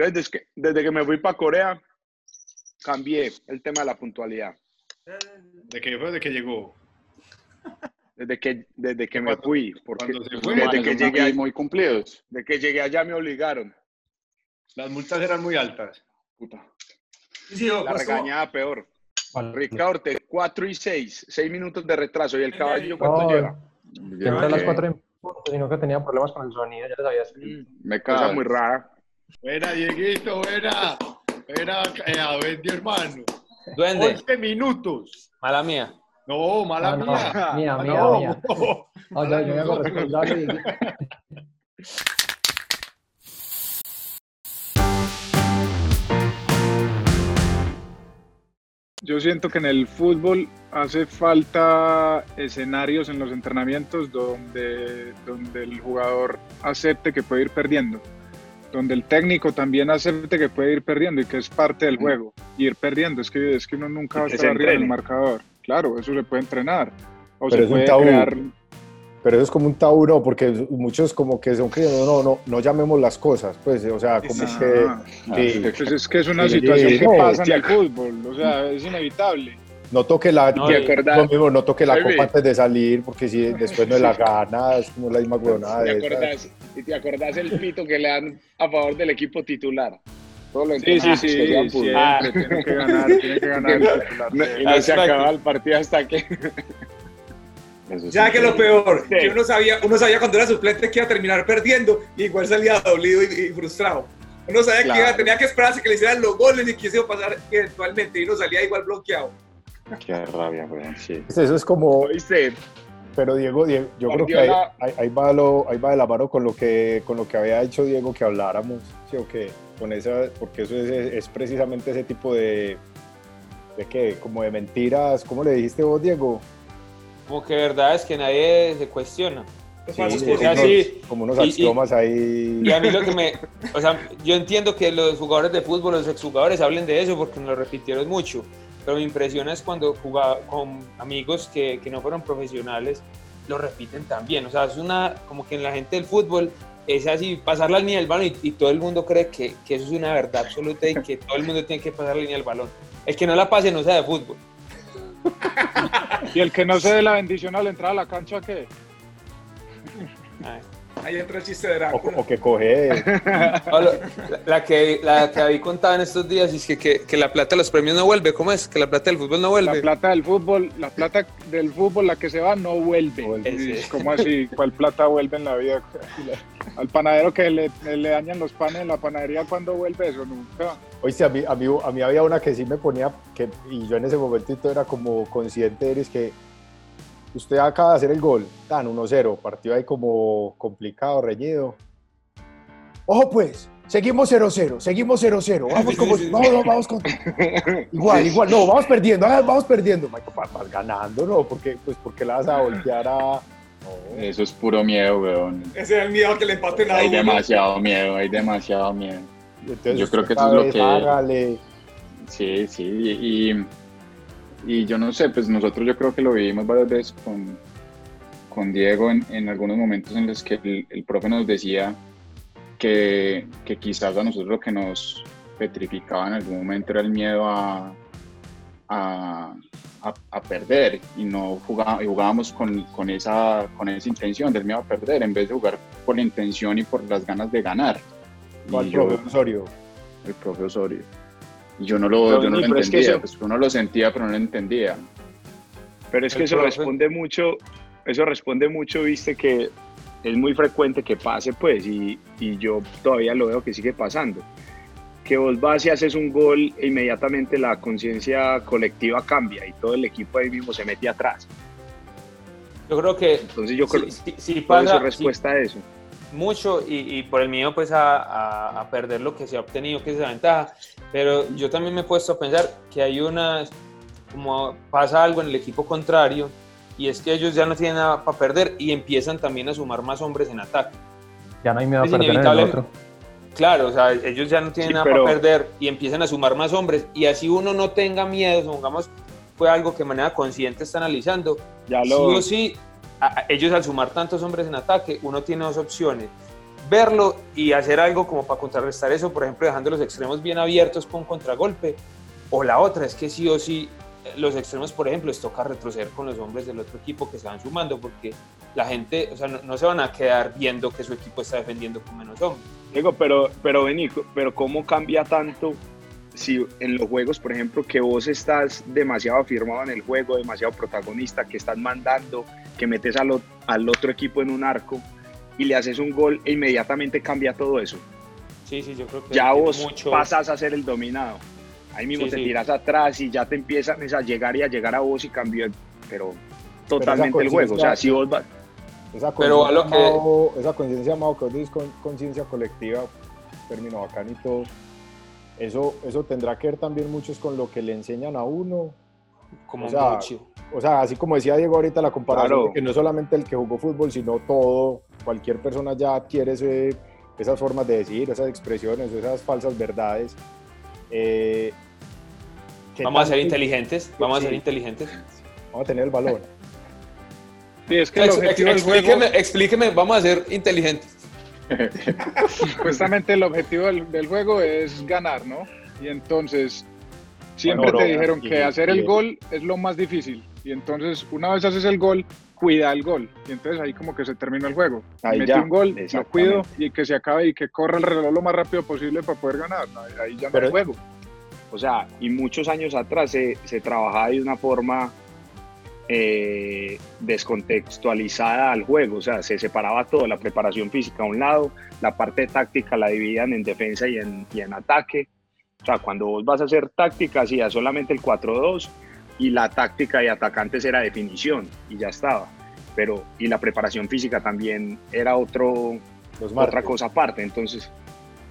Yo desde que, desde que me fui para Corea, cambié el tema de la puntualidad. ¿De qué fue? ¿De que llegó? Desde que, desde que me fui. Porque fue, desde Bueno, que llegué, muy, muy cumplidos. de que llegué allá me obligaron. Las multas eran muy altas. Puta. Sí, La pues, regañada peor. Vale. Ricardo, Ortega, 4 y 6, 6 minutos de retraso. ¿Y el caballillo cuánto No, lleva? Siempre a las que 4 en punto, sino que tenía problemas con el sonido, ya les había escrito. Me Cosa muy rara. Buena, Dieguito, buena. Buena, eh, a ver, hermano. Duende, 11 minutos. mala mía. No, mala no, mía. mía, mía, no. mía. Yo, yo me hago responsable Yo siento que en el fútbol hace falta escenarios en los entrenamientos donde, donde el jugador acepte que puede ir perdiendo, donde el técnico también acepte que puede ir perdiendo y que es parte del juego. Y ir perdiendo, es que, es que uno nunca va a estar arriba del marcador. Claro, eso se puede entrenar. O Pero se es un puede tabú. crear... Pero eso es como un tabú, ¿no? Porque muchos como que son que no, no, no, no llamemos las cosas, pues, o sea, como Ah, que sí, pues es que es una Sí, situación que no, pasa en el fútbol, o sea, es inevitable. no toque la, No, no toque la copa antes de salir, porque si después no la gana, es como la misma huevonada ¿Te acordás, y te acordás el pito que le dan a favor del equipo titular? Todo lo Sí, sí, sí, que sean siempre fútbol. tiene que ganar, tiene que ganar. el titular. No, y no se acaba el partido hasta que. Eso Ya que lo peor, Sí. que uno sabía, uno sabía cuando era suplente que iba a terminar perdiendo y igual salía dolido y, y frustrado. Uno sabía que iba- tenía que esperarse que le hicieran los goles y que eso iba a pasar eventualmente y uno salía igual bloqueado. Qué rabia, weón. Sí. Eso es como, ¿Oíste? Pero Diego, Diego, yo creo que ahí, ahí- ahí va lo, ahí va de la mano con lo que, con lo que había hecho Diego que habláramos, ¿sí o qué? Con esa, porque eso es, es precisamente ese tipo de, de qué, como de mentiras, ¿cómo le dijiste vos, Diego? Como que verdad es que nadie se cuestiona. Sí, como, o sea, unos, positivos. sí. como unos axiomas ahí. Y a mí lo que me. O sea, yo entiendo que los jugadores de fútbol, los exjugadores hablen de eso porque nos lo repitieron mucho. Pero mi impresión es cuando jugaba con amigos que, que no fueron profesionales, lo repiten también. O sea, es una. Como que en la gente del fútbol es así, pasar la línea del balón y, y todo el mundo cree que, que eso es una verdad absoluta y que todo el mundo tiene que pasar la línea del balón. El que no la pase no sabe de fútbol. Y el que no se dé la bendición al entrar a la cancha, ¿qué? Ay. Ahí entra el chiste de O, Drácula. o que coge. No, lo- la, la que, la que David contaba en estos días es que, que, que la plata de los premios no vuelve. ¿Cómo es? Que la plata del fútbol no La vuelve. plata del fútbol, la plata del fútbol, la que se va, no vuelve. Vuelve. ¿Cómo así? ¿Cuál plata vuelve en la vida? Al panadero que le, le dañan los panes en la panadería, ¿cuándo vuelve eso? Nunca. Oíste, a mí, a, mí, a mí había una que sí me ponía, que, y yo en ese momentito era como consciente, eres que usted acaba de hacer el gol, tan 1-0, partido ahí como complicado, reñido. Ojo pues, seguimos 0-0, seguimos 0-0, vamos como, vamos, vamos, vamos con... Igual, igual, no, vamos perdiendo, ah, vamos perdiendo, Michael, vas- ganando, ¿no? Porque, pues, porque la vas a voltear a... Eso es puro miedo, weón. Ese era el miedo que le empaten a Hay uno. demasiado miedo, hay demasiado miedo. Entonces, Yo creo que eso es lo que- Hágale. Sí, sí, y, y yo no sé, pues nosotros yo creo que lo vivimos varias veces con, con Diego en, en algunos momentos en los que el, el profe nos decía que, que quizás a nosotros lo que nos petrificaba en algún momento era el miedo a, a, a- a perder y no jugá- y jugábamos con, con, esa, con esa intención del miedo a perder en vez de jugar por la intención y por las ganas de ganar. ¿Cuál Y yo- profe Osorio? el profe Osorio. Yo no lo, Pero, yo no lo pero es que entendía, eso- pues uno lo sentía, pero no lo entendía. Pero es que eso profe. responde mucho, eso responde mucho, viste, que es muy frecuente que pase, pues, y, y yo todavía lo veo que sigue pasando. Que vos vas y haces un gol e inmediatamente la conciencia colectiva cambia y todo el equipo ahí mismo se mete atrás. Yo creo que Entonces yo creo que pasa es respuesta a eso. Sí, mucho y, y por el miedo pues a, a- a perder lo que se ha obtenido, que es la ventaja. Pero yo también me he puesto a pensar que hay una, como pasa algo en el equipo contrario y es que ellos ya no tienen nada para perder y empiezan también a sumar más hombres en ataque. Ya no hay miedo a perder en el inevitable. otro. Claro, o sea, ellos ya no tienen Sí, nada pero- para perder y empiezan a sumar más hombres y así uno no tenga miedo, supongamos, fue algo que de manera consciente está analizando, Ya sí lo, o sí, a- ellos al sumar tantos hombres en ataque, uno tiene dos opciones. verlo y hacer algo como para contrarrestar eso, por ejemplo, dejando los extremos bien abiertos con contragolpe. O la otra es que sí o sí los extremos, por ejemplo, les toca retroceder con los hombres del otro equipo que se van sumando, porque la gente, o sea, no, no se van a quedar viendo que su equipo está defendiendo con menos hombres. Digo, pero, pero vení, pero ¿cómo cambia tanto si en los juegos, por ejemplo, que vos estás demasiado afirmado en el juego, demasiado protagonista, que estás mandando, que metes al, al otro equipo en un arco y le haces un gol e inmediatamente cambia todo eso? Sí, sí, yo creo que Ya vos mucho- pasas a ser el dominado. Ahí mismo Sí, te sí. tiras atrás y ya te empiezan a llegar y a llegar a vos y cambió, pero totalmente el juego. O sea, si vos vas... Esa conciencia, Mao, esa conciencia, Mao, que con- conciencia colectiva, término bacán y todo, eso, eso tendrá que ver también mucho es con lo que le enseñan a uno. Como o sea, mucho. O sea, así como decía Diego ahorita, la comparación Claro. de que no solamente el que jugó fútbol, sino todo, cualquier persona ya adquiere ese- esas formas de decir, esas expresiones, esas falsas verdades. Eh, ¿qué Vamos a ser inteligentes, vamos a ser inteligentes. Vamos a tener el balón. Sí, es que el Ex- objetivo del juego, explíqueme, vamos a ser inteligentes. supuestamente el objetivo del, del juego es ganar, ¿no? Y entonces siempre te dijeron que hacer el gol es lo más difícil. Y entonces una vez haces el gol, cuida el gol. Y entonces ahí como que se termina el juego. Ahí Metí ya, un gol, lo cuido y que se acabe y que corra el reloj lo más rápido posible para poder ganar. Ahí ya no Pero- hay juego. O sea, y muchos años atrás se, se trabajaba de una forma eh, descontextualizada al juego, o sea, se separaba todo, la preparación física a un lado, la parte táctica la dividían en defensa y en, y en ataque. O sea, cuando vos vas a hacer táctica, hacías solamente el 4-2 y la táctica de atacantes era definición y ya estaba. Pero, y la preparación física también era otro, Los otra cosa aparte. Entonces,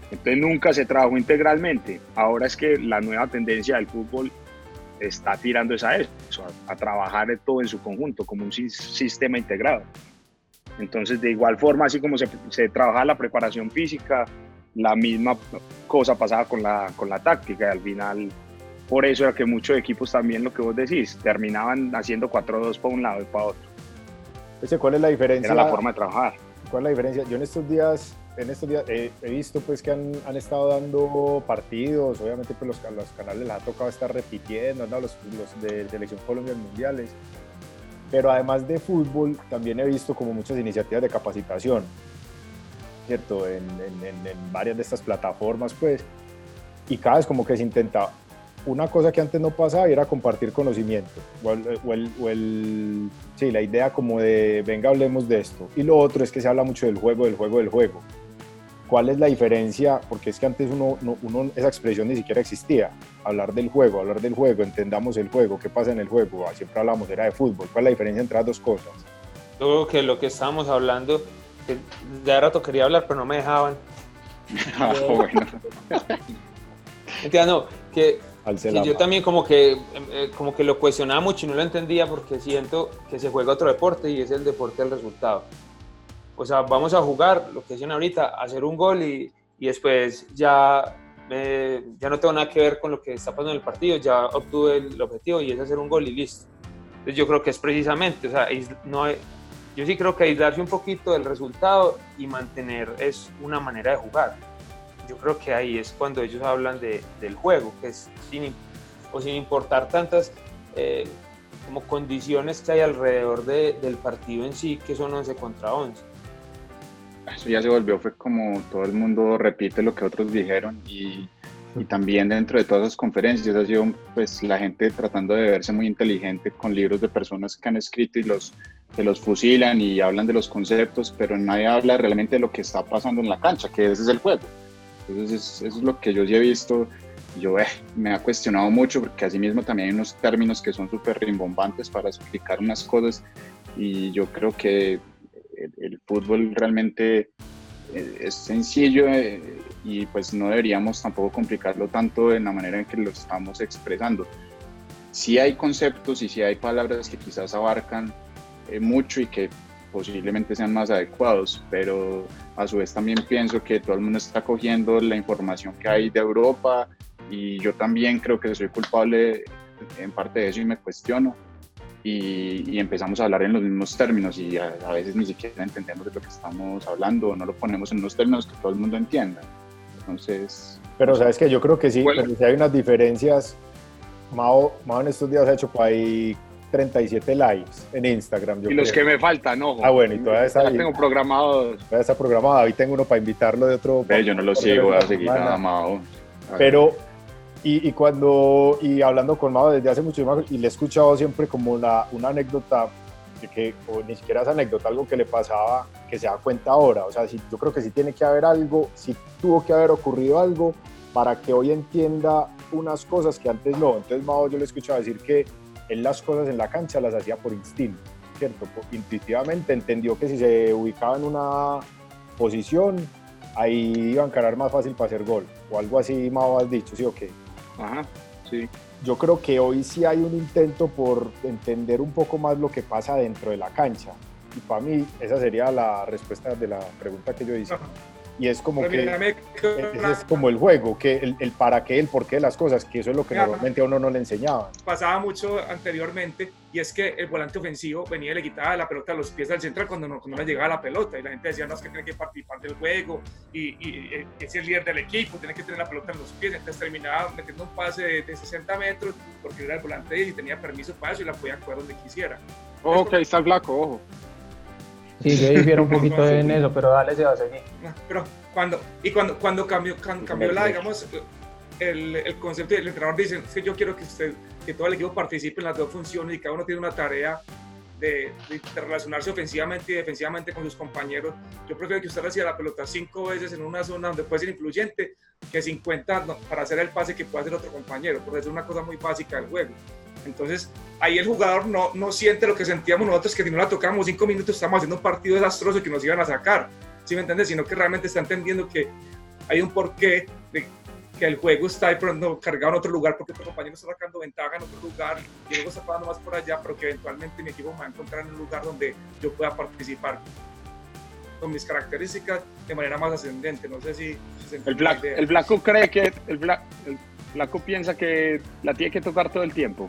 entonces nunca se trabajó integralmente. Ahora es que la nueva tendencia del fútbol está tirando es a eso, a, a trabajar todo en su conjunto, como un sis- sistema integrado. Entonces, de igual forma, así como se, se trabaja la preparación física, la misma cosa pasaba con la, con la táctica y al final, por eso era que muchos equipos también, lo que vos decís, terminaban haciendo 4-2 para un lado y para otro. ¿Cuál es la diferencia? Era la forma de trabajar. ¿Cuál es la diferencia? Yo en estos días, en estos días eh, he visto pues que han, han estado dando partidos, obviamente pues los, los canales les ha tocado estar repitiendo, ¿no? los, los de Selección Colombia en mundiales, pero además de fútbol también he visto como muchas iniciativas de capacitación, ¿cierto? En, en- en- varias de estas plataformas pues, y cada vez como que se intenta una cosa que antes no pasaba y era compartir conocimiento, o el, o el- o el- sí, la idea como de, venga, hablemos de esto. Y lo otro es que se habla mucho del juego, del juego, del juego. ¿Cuál es la diferencia? Porque es que antes uno, no- uno- esa expresión ni siquiera existía. Hablar del juego, hablar del juego, entendamos el juego, qué pasa en el juego. Ah, Siempre hablamos, era de fútbol. ¿Cuál es la diferencia entre las dos cosas? Yo creo que lo que estábamos hablando, que ya de rato quería hablar, pero no me dejaban. Ah, bueno. Entiendo, no, que, que yo también como que, eh, como que lo cuestionaba mucho y no lo entendía porque siento que se juega otro deporte y es el deporte del resultado. O sea, vamos a jugar, lo que decían ahorita, hacer un gol y, y después ya, eh, ya no tengo nada que ver con lo que está pasando en el partido, ya obtuve el objetivo y es hacer un gol y listo. Entonces yo creo que es precisamente, o sea, no hay- yo sí creo que aislarse un poquito del resultado y mantener es una manera de jugar. Yo creo que ahí es cuando ellos hablan de, del juego, que es sin, o sin importar tantas eh, como condiciones que hay alrededor de- del partido en sí, que son 11 contra 11. Eso ya se volvió, fue como todo el mundo repite lo que otros dijeron y, y también dentro de todas esas conferencias ha sido pues la gente tratando de verse muy inteligente con libros de personas que han escrito y los, se los fusilan y hablan de los conceptos, pero nadie habla realmente de lo que está pasando en la cancha, que ese es el juego. Entonces es- eso es lo que yo sí he visto yo eh, me ha cuestionado mucho porque asimismo también hay unos términos que son súper rimbombantes para explicar unas cosas y yo creo que el, el fútbol realmente eh, es sencillo eh, y pues no deberíamos tampoco complicarlo tanto en la manera en que lo estamos expresando. Sí hay conceptos y sí hay palabras que quizás abarcan eh, mucho y que posiblemente sean más adecuados, pero a su vez también pienso que todo el mundo está cogiendo la información que hay de Europa y yo también creo que soy culpable en parte de eso y me cuestiono. y, y empezamos a hablar en los mismos términos y a, a veces ni siquiera entendemos de lo que estamos hablando o no lo ponemos en unos términos que todo el mundo entienda. Entonces, Pero sabes que yo creo que sí, Bueno. pero sí hay unas diferencias. Mao, Mao en estos días ha hecho por ahí 37 likes en Instagram. Yo Y los que me faltan, ojo. Ah, bueno, y todavía está Ya tengo programados. Ya está programado. Ahí tengo uno para invitarlo de otro. ve, yo no lo sigo, voy a seguir semana. a Mao. Pero, y, y cuando, y hablando con Mao desde hace mucho tiempo, y le he escuchado siempre como una, una anécdota, de que, o ni siquiera esa anécdota, algo que le pasaba, que se da cuenta ahora. O sea, si, yo creo que sí tiene que haber algo, sí tuvo que haber ocurrido algo para que hoy entienda unas cosas que antes no. Entonces, Mao, yo le he escuchado decir que él las cosas en la cancha las hacía por instinto, ¿cierto? Intuitivamente entendió que si se ubicaba en una posición, ahí iba a encarar más fácil para hacer gol. O algo así, Mao, has dicho, ¿sí o qué? Ajá, sí. Yo creo que hoy sí hay un intento por entender un poco más lo que pasa dentro de la cancha. Y para mí, esa sería la respuesta de la pregunta que yo hice. Y es como Pero que ese es como el juego, que el, el para qué, el por qué de las cosas, que eso es lo que Mira, normalmente a uno no le enseñaban. pasaba mucho anteriormente y es que el volante ofensivo venía y le quitaba la pelota a los pies al central cuando no, cuando no le llegaba la pelota y la gente decía no es que tiene que participar del juego y, y, es el líder del equipo, tiene que tener la pelota en los pies, entonces terminaba metiendo un pase de, de 60 metros porque era el volante y tenía permiso para eso y la podía coger donde quisiera. Ojo que ahí está el flaco, ojo. Sí, yo difiero un poquito en eso, pero dale, se va a seguir. Pero cuando, y cuando, cuando cambió, cambió la, digamos, el, el concepto del entrenador dice, es que yo quiero que usted, que todo el equipo participe en las dos funciones y cada uno tiene una tarea de, de- relacionarse ofensivamente y defensivamente con sus compañeros. Yo prefiero que usted reciba la pelota cinco veces en una zona donde puede ser influyente que 50 no, para hacer el pase que puede hacer otro compañero, porque es una cosa muy básica del juego. Entonces, ahí el jugador no, no siente lo que sentíamos nosotros, que si no la tocamos cinco minutos estamos haciendo un partido desastroso que nos iban a sacar. ¿sí me entiendes? Sino que realmente está entendiendo que hay un porqué de que el juego está pronto cargado en otro lugar porque otro compañero está sacando ventaja en otro lugar y luego está pasando más por allá, pero que eventualmente mi equipo me va a encontrar en un lugar donde yo pueda participar con mis características de manera más ascendente. No sé si, si se El, idea. el flaco cree que. El, fla- el flaco piensa que la tiene que tocar todo el tiempo.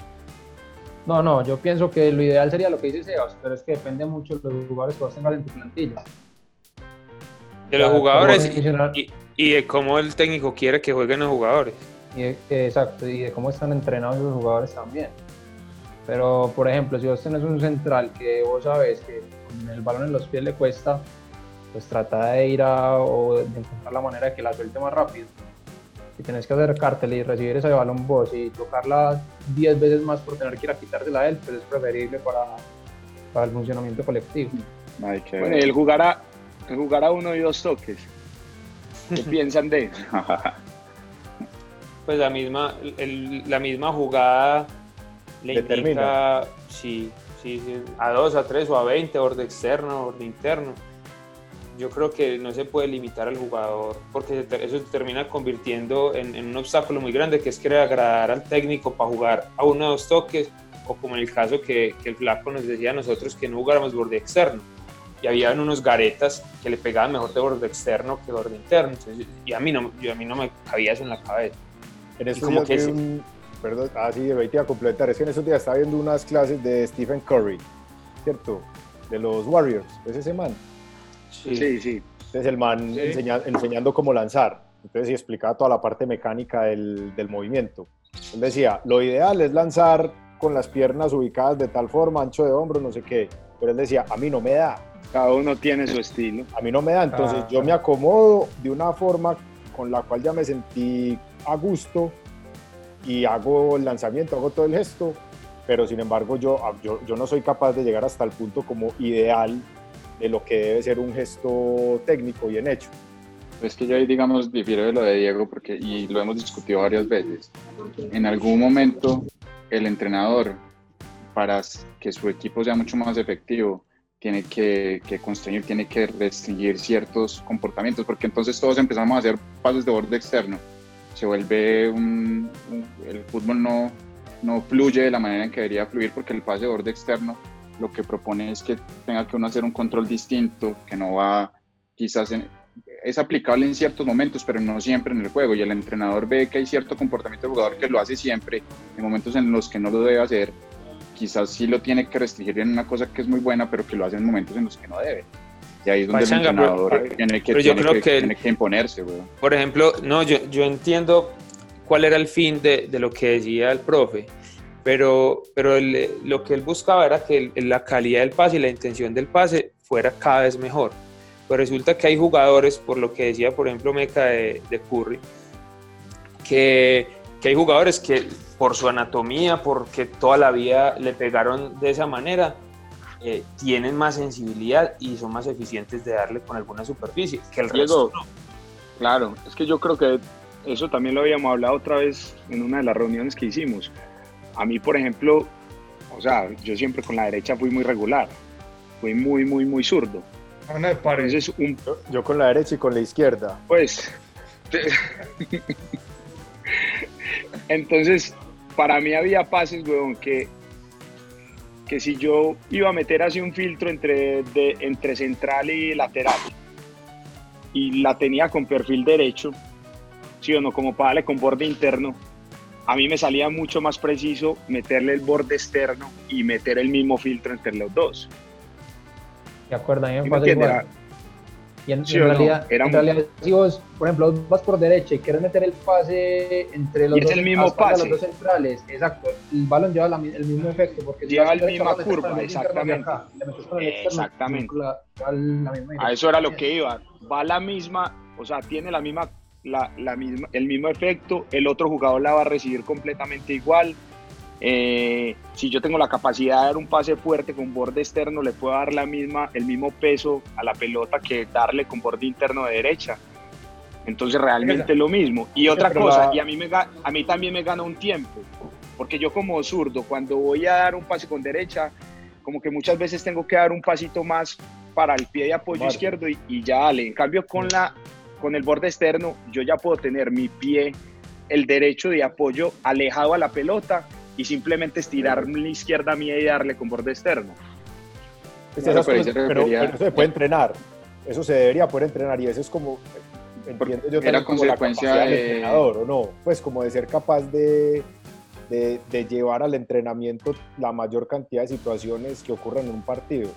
No, no, yo pienso que lo ideal sería lo que dice Sebas, pero es que depende mucho de los jugadores que vos tengas en tu plantilla. De los jugadores y, y de cómo el técnico quiere que jueguen los jugadores. Y de- eh, exacto, y de cómo están entrenados los jugadores también. Pero, por ejemplo, si vos tenés un central que vos sabes que con el balón en los pies le cuesta, pues trata de ir a o de encontrar la manera de que la suelte más rápido. Si tenés que acercártele y recibir ese balón vos y tocarla 10 veces más por tener que ir a quitársela a él, pues es preferible para, para el funcionamiento colectivo. Que Bueno, y el jugar a, el jugar a uno y dos toques. ¿Qué piensan de eso? Pues la misma, el- la misma jugada le Determina. indica sí, sí, sí, a 2, a 3 o a 20, borde externo, borde interno. Yo creo que no se puede limitar al jugador porque eso se termina convirtiendo en, en un obstáculo muy grande que es querer agradar al técnico para jugar a uno o dos toques o como en el caso que, que el flaco nos decía a nosotros que no jugáramos borde externo y habían unos garetas que le pegaban mejor de borde externo que borde interno Entonces, y a mí no, yo, a mí no me cabía eso en la cabeza En estos como días que sí. un- perdón, ah, sí, ahí te iba a completar. Es que en estos días estaba viendo unas clases de Stephen Curry, ¿cierto? De los Warriors, es ese man. Sí, sí. Entonces el man Sí. enseña- enseñando cómo lanzar. Entonces sí explicaba toda la parte mecánica del, del movimiento. Él decía, lo ideal es lanzar con las piernas ubicadas de tal forma, ancho de hombro, no sé qué. Pero él decía, a mí no me da, Cada uno tiene su estilo. a mí no me da. Entonces Ah. yo me acomodo de una forma con la cual ya me sentí a gusto y hago el lanzamiento, hago todo el gesto, pero sin embargo yo, yo, yo no soy capaz de llegar hasta el punto como ideal de lo que debe ser un gesto técnico bien hecho. Es que yo ahí, digamos, difiero de lo de Diego, porque, y lo hemos discutido varias veces. En algún momento, el entrenador, para que su equipo sea mucho más efectivo, tiene que, que constreñir, tiene que restringir ciertos comportamientos, porque entonces todos empezamos a hacer pases de borde externo. Se vuelve un. un- el fútbol no, no fluye de la manera en que debería fluir, porque el pase de borde externo lo que propone es que tenga que uno hacer un control distinto, que no va quizás en, es aplicable en ciertos momentos, pero no siempre en el juego. Y el entrenador ve que hay cierto comportamiento del jugador que lo hace siempre, en momentos en los que no lo debe hacer. Quizás sí lo tiene que restringir en una cosa que es muy buena, pero que lo hace en momentos en los que no debe. Y ahí es donde Pachanga, el entrenador pero- tiene, que, pero yo tiene creo que- que- tiene que imponerse. Por ejemplo, no, yo, yo entiendo cuál era el fin de, de lo que decía el profe, pero, pero el- lo que él buscaba era que el- la calidad del pase y la intención del pase fuera cada vez mejor. Pues resulta que hay jugadores, por lo que decía, por ejemplo, Meca de, de Curry, que, que hay jugadores que por su anatomía, porque toda la vida le pegaron de esa manera, eh, tienen más sensibilidad y son más eficientes de darle con alguna superficie que el Diego, resto. no. Claro, es que yo creo que eso también lo habíamos hablado otra vez en una de las reuniones que hicimos. A mí, por ejemplo, o sea, yo siempre con la derecha fui muy regular, fui muy, muy, muy zurdo. No. Entonces, un, Yo, yo con la derecha y con la izquierda. pues, entonces, para mí había pases, weón, que, que si yo iba a meter así un filtro entre, de, entre central y lateral, y la tenía con perfil derecho, sí o no, como para darle con borde interno, a mí me salía mucho más preciso meterle el borde externo y meter el mismo filtro entre los dos. ¿De acuerdo? A mí me ¿Sí me pasa igual. Y en, ¿Sí en o no? realidad, Era en muy- realidad, si vos, por ejemplo, vas por derecha y quieres meter el pase entre los Y es dos, el mismo pase. los dos centrales, exacto, el balón lleva la el mismo efecto. Porque Lleva derecha, misma curva, exactamente. acá, Exactamente. la- la- la A eso era lo que iba. Va la misma, o sea, tiene la misma, la, la misma, el mismo efecto. El otro jugador la va a recibir completamente igual. Eh, si yo tengo la capacidad de dar un pase fuerte con borde externo, le puedo dar la misma, el mismo peso a la pelota que darle con borde interno de derecha. Entonces realmente es lo mismo. Y otra cosa, y a mí, me, a mí también me gana un tiempo, porque yo como zurdo, cuando voy a dar un pase con derecha, como que muchas veces tengo que dar un pasito más para el pie de apoyo Vale. izquierdo y, y ya dale. En cambio, con, la, con el borde externo, yo ya puedo tener mi pie, el derecho de apoyo alejado a la pelota y simplemente estirar la izquierda mía y darle con borde externo. Pues Claro, pero cosas- pero- pero eso se puede entrenar. Eso se debería poder entrenar y eso es como, entiendo yo Era también como la consecuencia capacidad del de- entrenador, ¿o no? Pues como de ser capaz de, de, de llevar al entrenamiento la mayor cantidad de situaciones que ocurran en un partido.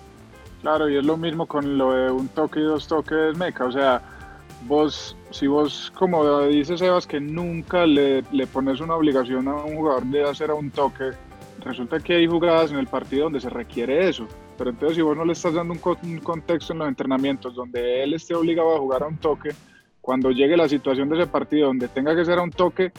Claro, y es lo mismo con lo de un toque y dos toques meca. O sea, vos, si vos, como dice Sebas, que nunca le, le pones una obligación a un jugador de hacer a un toque, resulta que hay jugadas en el partido donde se requiere eso. Pero entonces, si vos no le estás dando un, co- un contexto en los entrenamientos donde él esté obligado a jugar a un toque, cuando llegue la situación de ese partido donde tenga que ser a un toque,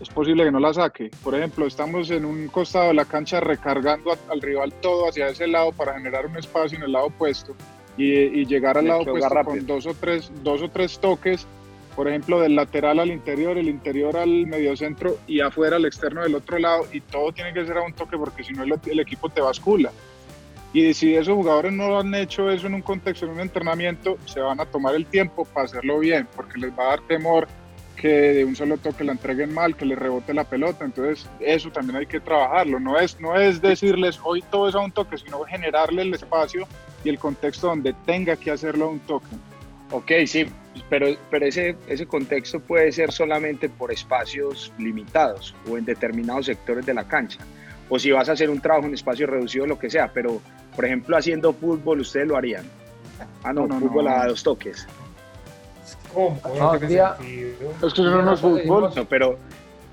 es posible que no la saque. Por ejemplo, estamos en un costado de la cancha recargando a- al rival todo hacia ese lado para generar un espacio en el lado opuesto y, y llegar al lado opuesto rápido. con dos o tres, dos o tres toques, por ejemplo, del lateral al interior, el interior al mediocentro y afuera al externo del otro lado y todo tiene que ser a un toque porque si no el, el equipo te bascula. Y si esos jugadores no han hecho eso en un contexto, en un entrenamiento, se van a tomar el tiempo para hacerlo bien, porque les va a dar temor que de un solo toque la entreguen mal, que les rebote la pelota. Entonces, eso también hay que trabajarlo. No es, no es decirles hoy todo es a un toque, sino generarle el espacio y el contexto donde tenga que hacerlo a un toque. Ok, sí, pero, pero ese, ese contexto puede ser solamente por espacios limitados o en determinados sectores de la cancha. O si vas a hacer un trabajo en espacio reducido, lo que sea, pero por ejemplo haciendo fútbol, ustedes lo harían. Ah, no, No, no, fútbol no. a dos toques. ¿Cómo? No, No tiene tía. sentido. Es que eso no es fútbol. No, pero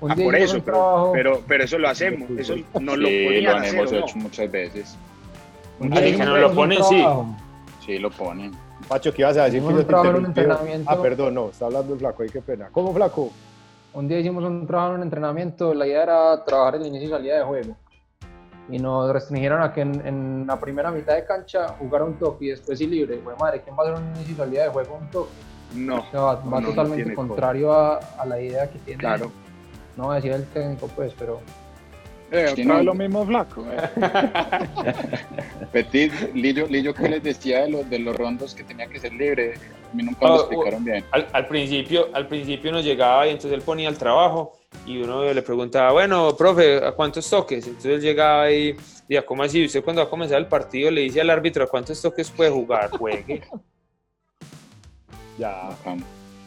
Un ah, día por eso, pero, pero, pero eso lo hacemos, eso no lo Sí, lo hacer. hemos ¿o no? hecho muchas veces. un Así día que hicimos no lo ponen, sí. Sí, lo ponen. Pacho, ¿qué ibas a decir? Hicimos que yo te trabajo en un entrenamiento. Ah, perdón, no, está hablando el flaco, ay, qué pena. ¿Cómo flaco? Un día hicimos un trabajo en un entrenamiento, la idea era trabajar el inicio y salida de juego. Y nos restringieron a que en, en la primera mitad de cancha jugara un toque y después sí libre. Güey, madre, ¿quién va a hacer un inicio y salida de juego un toque? No, O sea, va, va no, no totalmente cómo. contrario a, a la idea que tiene. claro. No voy a decir el técnico, pues, pero Eh, otra vez no. lo mismo flaco. Petit, Lillo, Lillo que les decía de los, de los rondos que tenía que ser libre, a mí nunca me Ah, lo explicaron bien. Al, al principio, al principio nos llegaba y entonces él ponía el trabajo y uno le preguntaba, bueno, profe, ¿a cuántos toques? Entonces él llegaba y decía, ¿cómo así? Usted cuando va a comenzar el partido le dice al árbitro, ¿a cuántos toques puede jugar? Juegue. Ya. Bacán.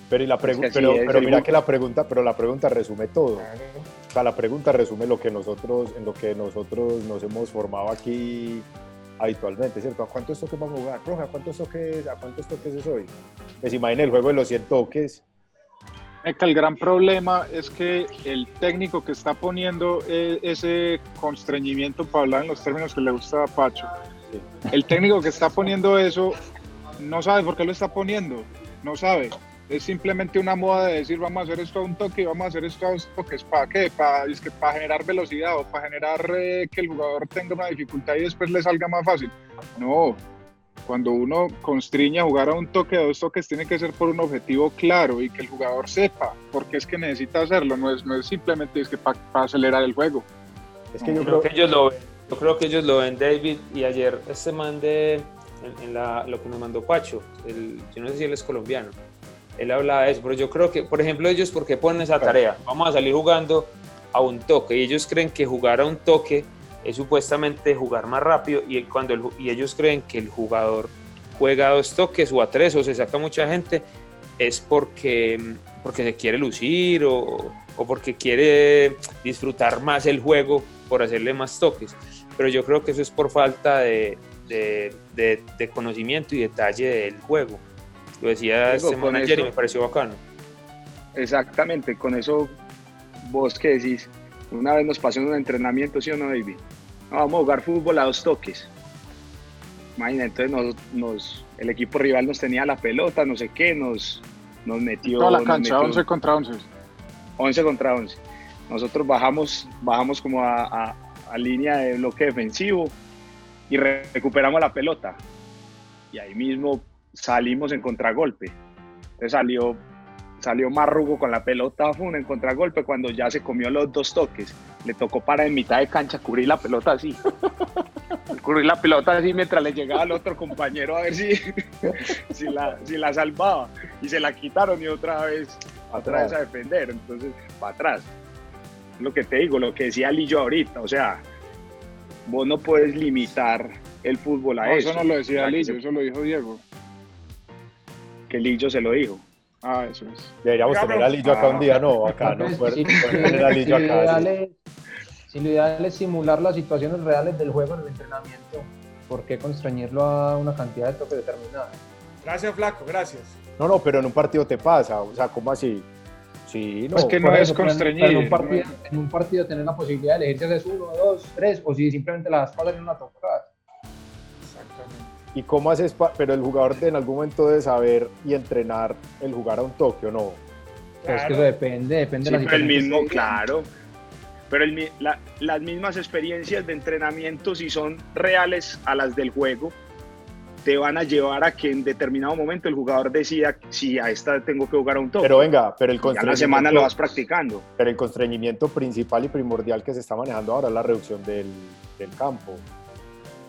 Pero, y la Es que pero, mira que la pregunta, pero la pregunta resume todo. O sea, la pregunta resume lo que nosotros, en lo que nosotros nos hemos formado aquí habitualmente, ¿cierto? ¿A cuántos toques vamos a jugar? Profe, ¿a cuántos toques, a cuántos toques es hoy? Pues imaginen el juego de los 100 toques. El gran problema es que el técnico que está poniendo eh, ese constreñimiento, para hablar en los términos que le gusta a Pacho, el técnico que está poniendo eso no sabe por qué lo está poniendo, no sabe. Es simplemente una moda de decir vamos a hacer esto a un toque y vamos a hacer esto a dos toques. ¿Para qué? Para, es que para generar velocidad o para generar eh, que el jugador tenga una dificultad y después le salga más fácil. No, cuando uno constriña a jugar a un toque de dos toques tiene que ser por un objetivo claro y que el jugador sepa por qué es que necesita hacerlo, no es, no es simplemente es que para acelerar el juego. Es que yo creo creo que ellos lo ven. Yo creo que ellos lo ven, David, y ayer este man de, en, en la, lo que nos mandó Pacho, el, yo no sé si él es colombiano, él hablaba de eso, pero yo creo que, por ejemplo, ellos, ¿por qué ponen esa tarea? Vamos a salir jugando a un toque, y ellos creen que jugar a un toque es supuestamente jugar más rápido, y, cuando el y ellos creen que el jugador juega a dos toques o a tres, o se saca mucha gente, es porque, porque se quiere lucir o, o porque quiere disfrutar más el juego por hacerle más toques. Pero yo creo que eso es por falta de, de, de- de conocimiento y detalle del juego. Lo decía Diego, este con manager y eso- me pareció bacano. Exactamente, con eso vos que decís, una vez nos pasó en un entrenamiento, ¿sí o no, David? No, vamos a jugar fútbol a dos toques. Imagina, entonces nos, nos- el equipo rival nos tenía la pelota, no sé qué, nos, nos metió... Toda la cancha, metió 11 contra 11. 11 contra 11. Nosotros bajamos, bajamos como a, a- a línea de bloque defensivo y re- recuperamos la pelota. Y ahí mismo salimos en contragolpe. Entonces salió, salió Marrugo con la pelota fue en contragolpe cuando ya se comió los dos toques. Le tocó para en mitad de cancha cubrir la pelota así. cubrir la pelota así mientras le llegaba al otro compañero a ver si, si, la, si la salvaba. Y se la quitaron y otra vez otra vez a defender, entonces para atrás. Lo que te digo, lo que decía Lillo ahorita, o sea, vos no puedes limitar el fútbol a No, eso. eso no lo decía O sea, que Lillo, se- eso lo dijo Diego. Que Lillo se lo dijo. Ah, eso es. Deberíamos tener a Lillo acá un día, no, acá, no, Pues, poder, sí, poder sí, tener a si Lillo lo acá. ideal sí. es- si lo ideal es simular las situaciones reales del juego en el entrenamiento, ¿por qué constreñirlo a una cantidad de toques determinada? Gracias, Flaco, gracias. No, no, pero en un partido te pasa, o sea, ¿cómo así? Sí, no. Pues que no es en- constreñir, En un, no partido, en un partido tener la posibilidad de elegir si haces uno, dos, tres, o si simplemente las pasas en una tocada. Exactamente. ¿Y cómo haces? pa- pero el jugador en algún momento debe saber y entrenar el jugar a un toque o no. Pero es que Claro. eso depende, depende Sí, de la pero el mismo, claro. Pero el mi- la- las mismas experiencias de entrenamiento, si son reales a las del juego, te van a llevar a que en determinado momento el jugador decida si a esta tengo que jugar a un toque. Pero venga, pero el ya la semana constreñimiento, lo vas practicando. pero el constreñimiento principal y primordial que se está manejando ahora es la reducción del, del campo.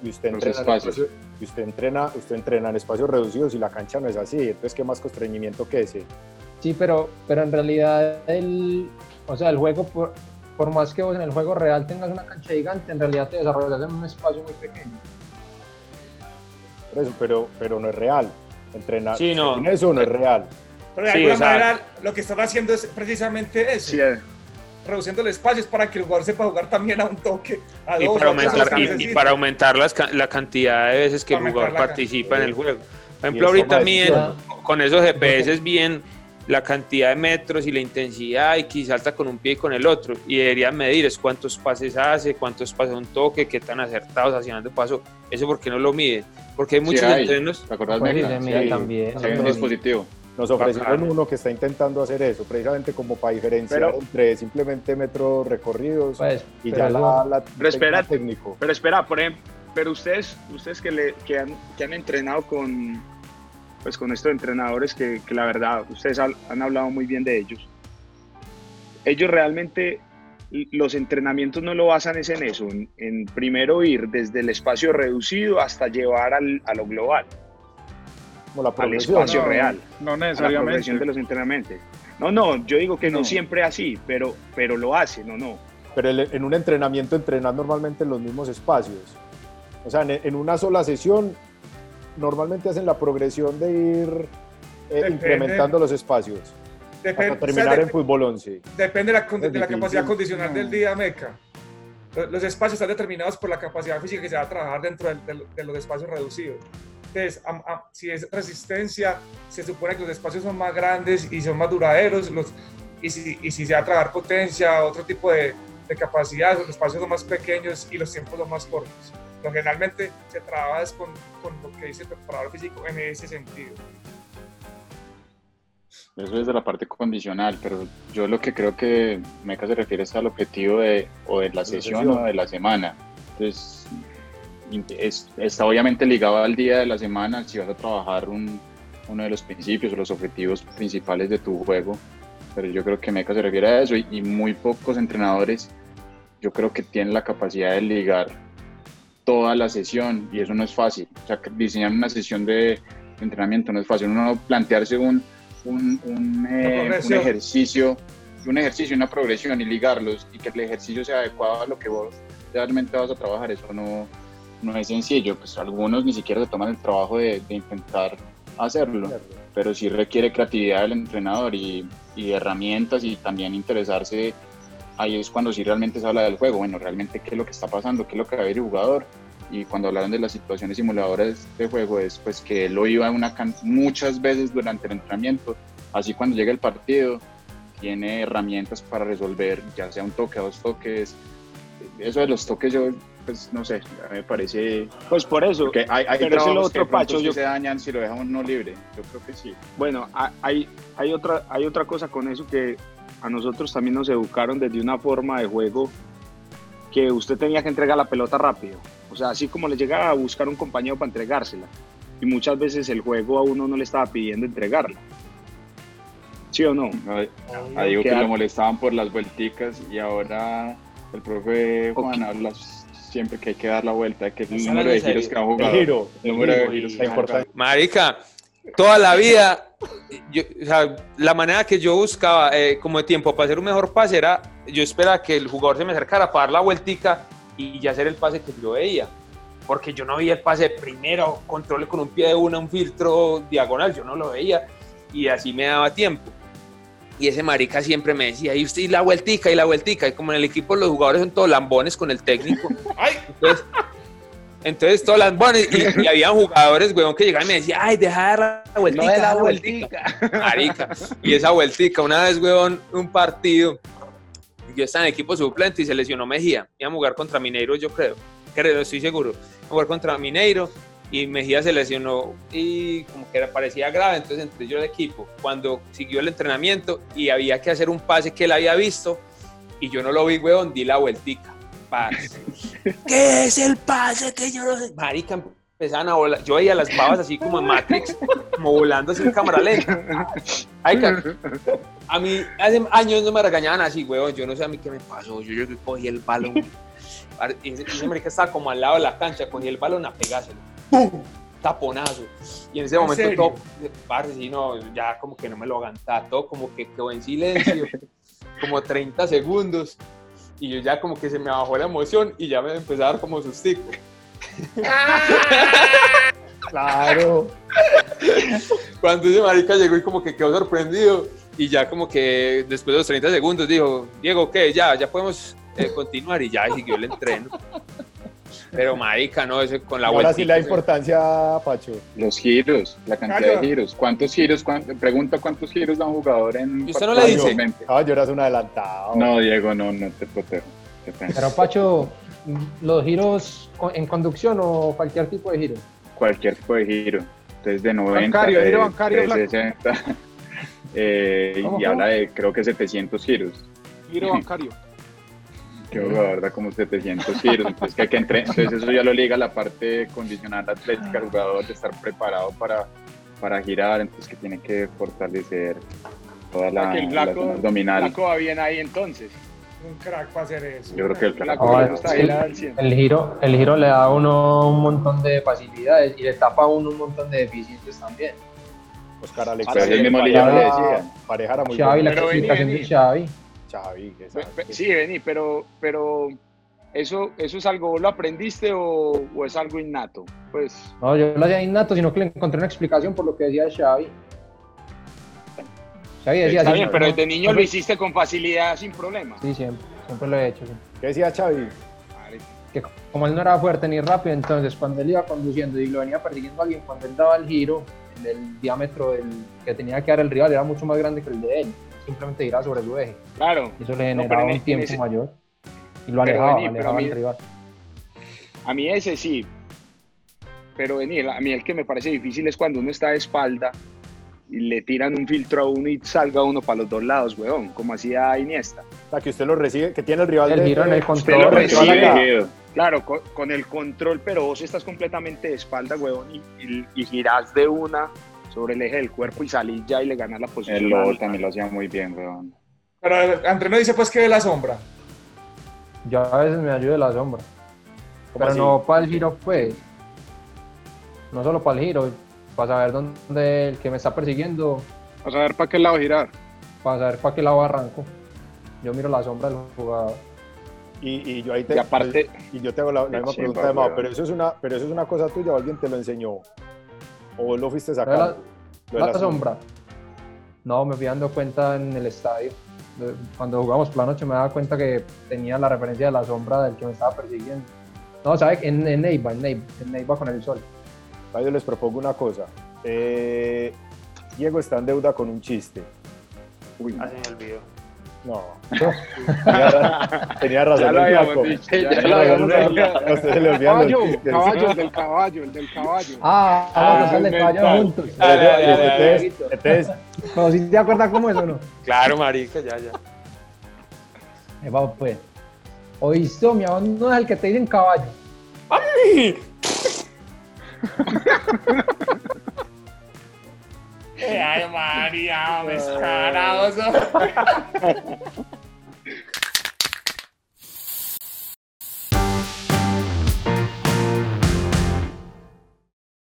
Y usted entrena, en espacios. espacio- y usted entrena, usted entrena en espacios reducidos y la cancha no es así. Entonces, ¿qué más constreñimiento que ese? Sí, pero, pero en realidad el, o sea, el juego, por, por más que vos en el juego real tengas una cancha gigante, en realidad te desarrollas en un espacio muy pequeño. Por eso, pero, pero no es real. Entrenar Sí, no. según eso no es real. Pero de Sí, alguna o sea- manera lo que están haciendo es precisamente eso, Sí, eh, reduciendo el espacio es para que el jugador sepa jugar también a un toque, a Y dos, para aumentar, y- para aumentar las la cantidad de veces que el Para jugador participa en el juego. Por ejemplo, es ahorita miden con esos GPS bien la cantidad de metros y la intensidad y que salta con un pie y con el otro. Y deberían medir es cuántos pases hace, cuántos pases un toque, qué tan acertados hacia dónde pasó. Eso porque no lo mide. Porque hay Sí muchos hay. entrenos. ¿Te acordás, Pues sí, se Sí también. Sí hay un dispositivo. Nos ofrecieron uno que está intentando hacer eso, precisamente como para diferenciar Pero- entre simplemente metros recorridos Pues, y ya la, la Pero espera. técnico. Pero espera, por ejemplo, pero ustedes, ustedes que, le, que, han, que han entrenado con, pues con estos entrenadores que, que la verdad, ustedes han, han hablado muy bien de ellos. Ellos realmente, los entrenamientos no lo basan es en eso, en, en primero ir desde el espacio reducido hasta llevar al, a lo global, Como la al espacio No, real, No a la necesariamente. progresión de los entrenamientos. No, no, yo digo que no, No. siempre así, pero, pero lo hace, no, no. Pero el- en un entrenamiento entrenas normalmente en los mismos espacios. O sea, en, en una sola sesión normalmente hacen la progresión de ir eh, incrementando los espacios Depende, hasta o sea, terminar de- en fútbol 11. depende de la, de la capacidad condicional del día, Meca. Los, los espacios están determinados por la capacidad física que se va a trabajar dentro del- del- de los espacios reducidos. Entonces, am- am- si es resistencia, se supone que los espacios son más grandes y son más duraderos. Los, y, si, y si se va a trabajar potencia, otro tipo de, de capacidad, los espacios son más pequeños y los tiempos son más cortos. Lo generalmente se trabaja es con, con lo que dice el preparador físico en ese sentido. Eso es de la parte condicional, pero yo lo que creo que Meca se refiere es al objetivo de o de la sesión o de la semana. Entonces, es- está obviamente ligado al día de la semana si vas a trabajar un- uno de los principios o los objetivos principales de tu juego. Pero yo creo que Meca se refiere a eso y, y muy pocos entrenadores yo creo que tienen la capacidad de ligar toda la sesión y eso no es fácil. O sea, diseñar una sesión de entrenamiento no es fácil. Uno plantearse un, un, un, eh, un ejercicio, un ejercicio, una progresión y ligarlos y que el ejercicio sea adecuado a lo que vos realmente vas a trabajar, eso no, no es sencillo. Pues algunos ni siquiera se toman el trabajo de, de intentar hacerlo, pero sí requiere creatividad del entrenador y, y herramientas y también interesarse. Ahí es cuando sí realmente se habla del juego. Bueno, realmente qué es lo que está pasando, qué es lo que va a ver el jugador. Y cuando hablaron de las situaciones simuladoras de juego, es pues que él lo iba una can- muchas veces durante el entrenamiento. Así cuando llega el partido, tiene herramientas para resolver, ya sea un toque, dos toques. Eso de los toques, yo, pues no sé, me parece. Pues por eso, hay, hay Pero trabajos que otro pronto Pacho, yo- se dañan si lo dejamos no libre. Yo creo que sí. Bueno, ha- hay, hay, otra, hay otra cosa con eso que a nosotros también nos educaron desde una forma de juego que usted tenía que entregar la pelota rápido. O sea, así como le llegaba a buscar un compañero para entregársela. Y muchas veces el juego a uno no le estaba pidiendo entregarla. ¿Sí o no? A, a Diego que lo molestaban por las vuelticas y ahora el profe Juan habla siempre que hay que dar la vuelta, que es el número de giros que han El jugado. giro, El número de giros que han importancia. Marica, toda la vida, yo- o sea, la manera que yo buscaba eh, como de tiempo para hacer un mejor pase era, yo esperaba que el jugador se me acercara para dar la vueltica y ya hacer el pase que yo veía. Porque yo no veía el pase de primero, control con un pie de una, un filtro diagonal, yo no lo veía y así me daba tiempo. Y ese marica siempre me decía, y usted y la vueltica y la vueltica, y como en el equipo los jugadores son todos lambones con el técnico, entonces, entonces todos lambones, y, y había jugadores, weón, que llegaban y me decían, ay, deja de dar la vueltica, No de la vueltica. marica. Y esa vueltica, una vez, weón, un partido, yo estaba en equipo suplente y se lesionó Mejía. Iba a jugar contra Mineiro, yo creo. Creo, estoy seguro. Iba a jugar contra Mineiro y Mejía se lesionó y como que parecía grave, entonces entré yo al equipo. Cuando siguió el entrenamiento y había que hacer un pase que él había visto y yo no lo vi, weón, di la vueltica. ¿Qué es el pase que yo no sé? Marica, empezaban a volar. Yo veía las babas así como en Matrix, como volando así en cámara lenta. Ay, a mí hace años no me regañaban así, weón. Yo no sé a mí qué me pasó. Yo, yo que cogí el balón. Par- Y ese, y ese marica estaba como al lado de la cancha, cogí el balón a pegárselo. ¡Pum! Taponazo. Y en ese ¿En momento serio? todo, parce, sí, no, ya como que no me lo aguantaba, todo como que quedó en silencio, como 30 segundos. Y yo ya como que se me bajó la emoción y ya me empezó a dar como sustico. Claro. Cuando ese marica llegó y como que quedó sorprendido y ya como que después de los 30 segundos dijo, Diego, ¿qué? Ya, ya podemos eh, continuar y ya y siguió el entreno. Pero marica, no, eso con la Y ahora vuelta. sí la importancia, Pacho. Los giros, la cantidad de giros. ¿Cuántos giros? cuán- pregunta cuántos giros da un jugador en ¿Y usted no le dice? Ah, yo era un adelantado. No, Diego, no, no te protejo. Pero Pacho, los giros en conducción o cualquier tipo de giro. Cualquier tipo de giro. Entonces de 90, Bancario, de giro bancario, flaco. 360, eh, ¿Cómo, y cómo? habla de creo que 700 giros. Giro bancario. Que jugador da como 700 giros. Entonces, que hay que entre- entonces eso ya lo liga a la parte condicional atlética del jugador, de estar preparado para, para girar, entonces que tiene que fortalecer toda la, que el la zona abdominal. flaco va bien ahí entonces. Un crack para hacer eso. Yo creo que el Flaco gusta sí. ahí la al 100. El giro, el giro le da a uno un montón de facilidades y le tapa a uno un montón de deficiencias también. Oscar Alex. Pero sí, él mismo pareja- le decía. Pareja era muy Xavi, la clasificación de Xavi. Xavi, que sabe Sí, vení, pero, pero eso, eso es algo, ¿lo aprendiste o, o es algo innato? Pues, No, yo lo hacía innato, sino que le encontré una explicación por lo que decía Xavi. Xavi decía, Está bien, no, pero desde niño lo hiciste con facilidad, sin problema. Sí, siempre, siempre lo he hecho. sí. ¿Qué decía Xavi? Que como él no era fuerte ni rápido, entonces cuando él iba conduciendo y lo venía persiguiendo a alguien, cuando él daba el giro, el, el diámetro del, que tenía que dar el rival era mucho más grande que el de él. Simplemente giraba sobre su eje. Claro. Y eso le generaba en- un en tiempo ese- mayor. Y lo alejaba, vení, alejaba a mí- al rival. A mí ese sí. Pero vení, a mí el que me parece difícil es cuando uno está de espalda y le tiran un filtro a uno y salga uno para los dos lados, weón, como hacía Iniesta. O sea, que usted lo recibe, que tiene el rival El de- giro en el de- Usted lo control. recibe, claro, con, con el control, pero vos estás completamente de espalda, weón, y, y, y girás de una sobre el eje del cuerpo y salís ya y le ganas la posición. El Lobo al- también lo hacía muy bien, weón. Pero Andrés no dice pues que ve la sombra. Yo a veces me ayudo de la sombra. ¿Cómo Pero así? no para el giro, pues. No solo para el giro, para saber dónde el que me está persiguiendo, Vas a ver para qué lado girar. para saber para qué lado arranco. Yo miro la sombra del jugador. Y, y yo ahí te, Y aparte- y yo te hago la, misma pregunta de Mao, pero eso es una, pero eso es una cosa tuya o alguien te lo enseñó. O lo fuiste sacando. la, Lo de la sombra. No, me fui dando cuenta en el estadio. Cuando jugamos por la noche me daba cuenta que tenía la referencia de la sombra del que me estaba persiguiendo. No, ¿sabes? En, en Neiva, en Neiva, en Neiva con el sol. Yo les propongo una cosa. Eh, Diego está en deuda con un chiste. Uy, Ah, se me olvidó. No. tenía, ra- tenía razón Ya lo el habíamos flaco. dicho, ya Tenía lo razón habíamos el hablado. flaco. A usted se le olvidan los Caballo, caballo, el del caballo, el del caballo. Ah, vamos a hacerle mental. caballo juntos. Pero Dale, dale, dale, entonces- entonces, Pero si te acuerdas cómo es o no. Claro, marica, ya, ya. Eh, vamos pues. Oíste, mi amor, no es el que te dicen caballo. Ay, Hey, I'm Marty. I almost cried. I was.